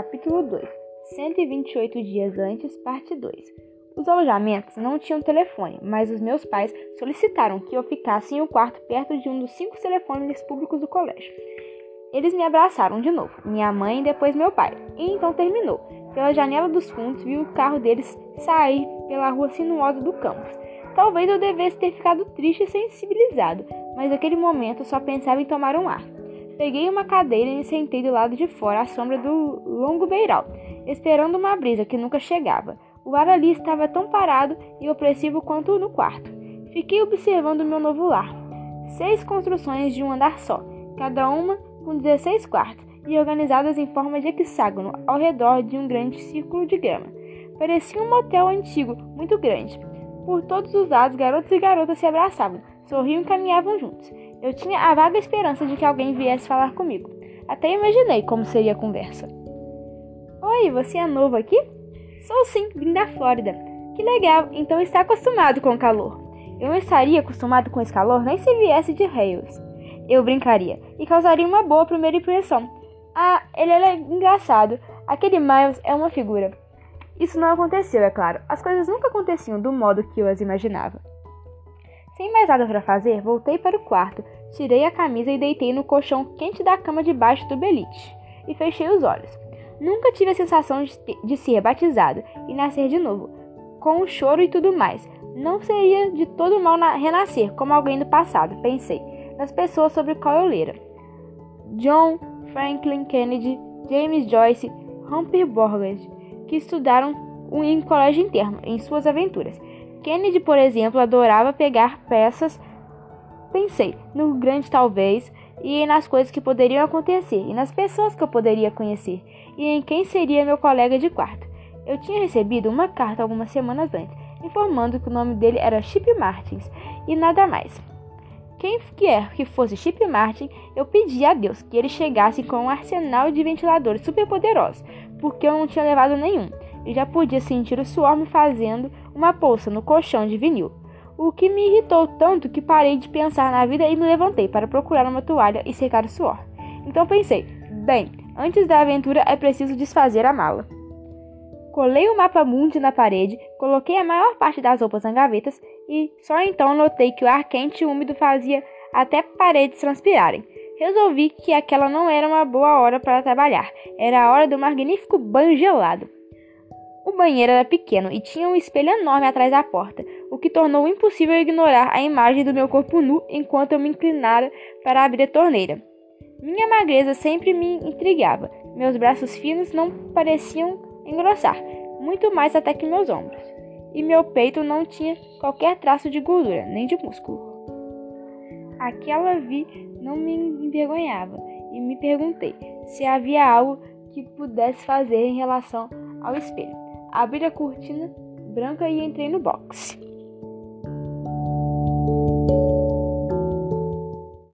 Capítulo 2 128 dias antes, parte 2 Os alojamentos não tinham telefone, mas os meus pais solicitaram que eu ficasse em um quarto perto de um dos cinco telefones públicos do colégio. Eles me abraçaram de novo, minha mãe e depois meu pai, e então terminou. Pela janela dos fundos vi o carro deles sair pela rua sinuosa do campus. Talvez eu devesse ter ficado triste e sensibilizado, mas naquele momento só pensava em tomar um ar. Peguei uma cadeira e me sentei do lado de fora, à sombra do longo beiral, esperando uma brisa que nunca chegava. O ar ali estava tão parado e opressivo quanto no quarto. Fiquei observando meu novo lar. Seis construções de um andar só, cada uma com 16 quartos e organizadas em forma de hexágono ao redor de um grande círculo de grama. Parecia um motel antigo, muito grande. Por todos os lados, garotos e garotas se abraçavam, sorriam e caminhavam juntos. Eu tinha a vaga esperança de que alguém viesse falar comigo. Até imaginei como seria a conversa. Oi, você é novo aqui? Sou sim, vim da Flórida. Que legal, então está acostumado com o calor. Eu não estaria acostumado com esse calor nem se viesse de Hales. Eu brincaria e causaria uma boa primeira impressão. Ah, ele é engraçado. Aquele Miles é uma figura. Isso não aconteceu, é claro. As coisas nunca aconteciam do modo que eu as imaginava. Sem mais nada para fazer, voltei para o quarto, tirei a camisa e deitei no colchão quente da cama debaixo do beliche e fechei os olhos. Nunca tive a sensação de, de ser batizado e nascer de novo, com o choro e tudo mais. Não seria de todo mal renascer como alguém do passado, pensei, nas pessoas sobre qual eu lera. John Franklin Kennedy, James Joyce, Humphrey Bogart, que estudaram em colégio interno em suas aventuras. Kennedy, por exemplo, adorava pegar peças. Pensei no grande talvez e nas coisas que poderiam acontecer e nas pessoas que eu poderia conhecer e em quem seria meu colega de quarto. Eu tinha recebido uma carta algumas semanas antes, informando que o nome dele era Chip Martins e nada mais. Quem quer que fosse Chip Martin, eu pedi a Deus que ele chegasse com um arsenal de ventiladores superpoderosos, porque eu não tinha levado nenhum e já podia sentir o suor me fazendo uma poça no colchão de vinil. O que me irritou tanto que parei de pensar na vida e me levantei para procurar uma toalha e secar o suor. Então pensei: bem, antes da aventura é preciso desfazer a mala. Colei o mapa mundi na parede, coloquei a maior parte das roupas nas gavetas e só então notei que o ar quente e úmido fazia até paredes transpirarem. Resolvi que aquela não era uma boa hora para trabalhar, era a hora do magnífico banho gelado. O banheiro era pequeno e tinha um espelho enorme atrás da porta, o que tornou impossível ignorar a imagem do meu corpo nu enquanto eu me inclinara para abrir a torneira. Minha magreza sempre me intrigava. Meus braços finos não pareciam engrossar, muito mais até que meus ombros. E meu peito não tinha qualquer traço de gordura, nem de músculo. Aquela vi não me envergonhava e me perguntei se havia algo que pudesse fazer em relação ao espelho abri a cortina branca e entrei no box.